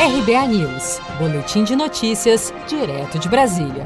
RBA News, Boletim de Notícias, direto de Brasília.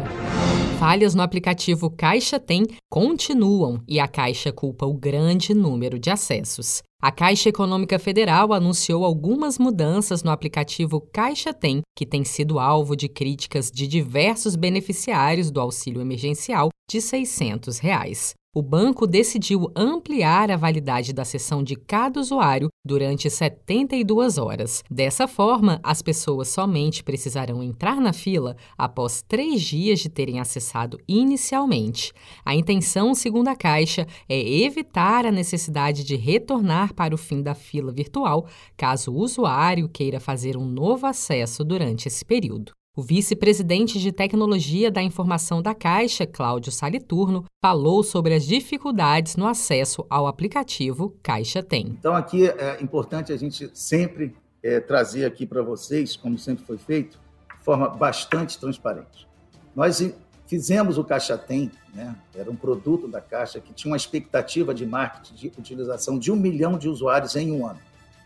Falhas no aplicativo Caixa Tem continuam e a Caixa culpa o grande número de acessos. A Caixa Econômica Federal anunciou algumas mudanças no aplicativo Caixa Tem, que tem sido alvo de críticas de diversos beneficiários do auxílio emergencial de 600 reais o banco decidiu ampliar a validade da sessão de cada usuário durante 72 horas. Dessa forma, as pessoas somente precisarão entrar na fila após três dias de terem acessado inicialmente. A intenção, segundo a Caixa, é evitar a necessidade de retornar para o fim da fila virtual caso o usuário queira fazer um novo acesso durante esse período. O vice-presidente de Tecnologia da Informação da Caixa, Cláudio Saliturno, falou sobre as dificuldades no acesso ao aplicativo Caixa Tem. Então, aqui é importante a gente sempre é, trazer aqui para vocês, como sempre foi feito, de forma bastante transparente. Nós fizemos o Caixa Tem, né? era um produto da Caixa que tinha uma expectativa de marketing de utilização de um milhão de usuários em um ano.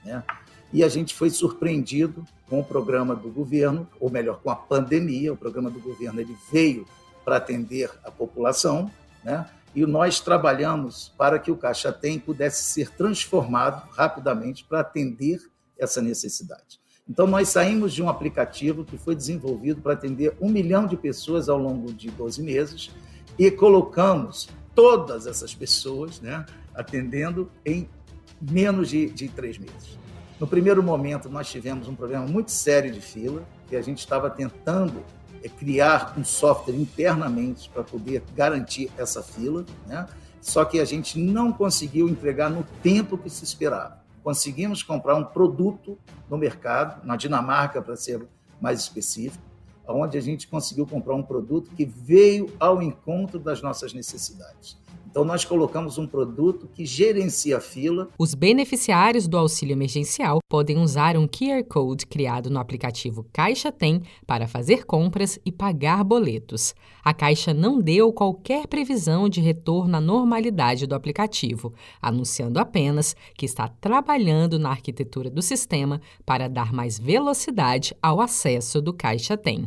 Né? E a gente foi surpreendido com o programa do governo, ou melhor, com a pandemia. O programa do governo ele veio para atender a população, né? e nós trabalhamos para que o Caixa Tem pudesse ser transformado rapidamente para atender essa necessidade. Então, nós saímos de um aplicativo que foi desenvolvido para atender um milhão de pessoas ao longo de 12 meses e colocamos todas essas pessoas né, atendendo em menos de, de três meses. No primeiro momento, nós tivemos um problema muito sério de fila, que a gente estava tentando é, criar um software internamente para poder garantir essa fila, né? só que a gente não conseguiu entregar no tempo que se esperava. Conseguimos comprar um produto no mercado, na Dinamarca, para ser mais específico, onde a gente conseguiu comprar um produto que veio ao encontro das nossas necessidades. Então, nós colocamos um produto que gerencia a fila. Os beneficiários do auxílio emergencial podem usar um QR Code criado no aplicativo Caixa Tem para fazer compras e pagar boletos. A Caixa não deu qualquer previsão de retorno à normalidade do aplicativo, anunciando apenas que está trabalhando na arquitetura do sistema para dar mais velocidade ao acesso do Caixa Tem.